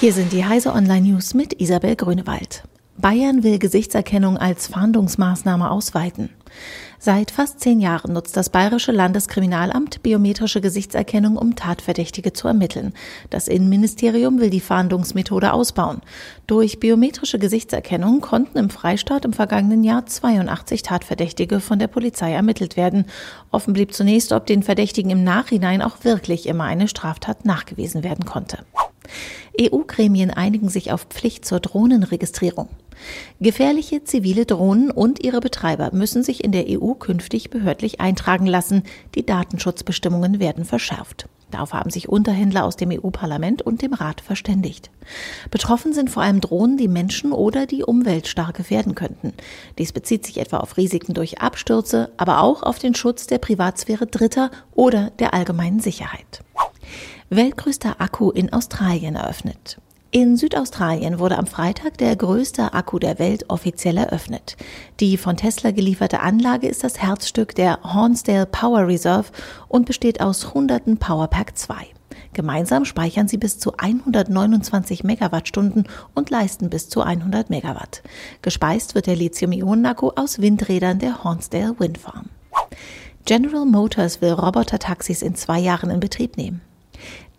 Hier sind die Heise Online News mit Isabel Grünewald. Bayern will Gesichtserkennung als Fahndungsmaßnahme ausweiten. Seit fast zehn Jahren nutzt das Bayerische Landeskriminalamt biometrische Gesichtserkennung, um Tatverdächtige zu ermitteln. Das Innenministerium will die Fahndungsmethode ausbauen. Durch biometrische Gesichtserkennung konnten im Freistaat im vergangenen Jahr 82 Tatverdächtige von der Polizei ermittelt werden. Offen blieb zunächst, ob den Verdächtigen im Nachhinein auch wirklich immer eine Straftat nachgewiesen werden konnte. EU-Gremien einigen sich auf Pflicht zur Drohnenregistrierung. Gefährliche zivile Drohnen und ihre Betreiber müssen sich in der EU künftig behördlich eintragen lassen. Die Datenschutzbestimmungen werden verschärft. Darauf haben sich Unterhändler aus dem EU-Parlament und dem Rat verständigt. Betroffen sind vor allem Drohnen, die Menschen oder die Umwelt stark gefährden könnten. Dies bezieht sich etwa auf Risiken durch Abstürze, aber auch auf den Schutz der Privatsphäre Dritter oder der allgemeinen Sicherheit weltgrößter Akku in Australien eröffnet. In Südaustralien wurde am Freitag der größte Akku der Welt offiziell eröffnet. Die von Tesla gelieferte Anlage ist das Herzstück der Hornsdale Power Reserve und besteht aus hunderten Powerpack 2. Gemeinsam speichern sie bis zu 129 Megawattstunden und leisten bis zu 100 Megawatt. Gespeist wird der Lithium-Ionen-Akku aus Windrädern der Hornsdale Wind Farm. General Motors will Roboter-Taxis in zwei Jahren in Betrieb nehmen.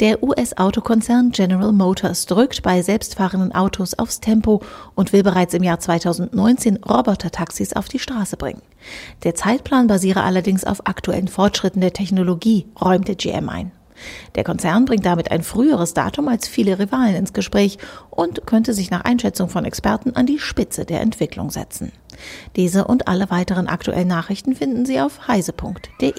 Der US-Autokonzern General Motors drückt bei selbstfahrenden Autos aufs Tempo und will bereits im Jahr 2019 Robotertaxis auf die Straße bringen. Der Zeitplan basiere allerdings auf aktuellen Fortschritten der Technologie, räumte GM ein. Der Konzern bringt damit ein früheres Datum als viele Rivalen ins Gespräch und könnte sich nach Einschätzung von Experten an die Spitze der Entwicklung setzen. Diese und alle weiteren aktuellen Nachrichten finden Sie auf heise.de.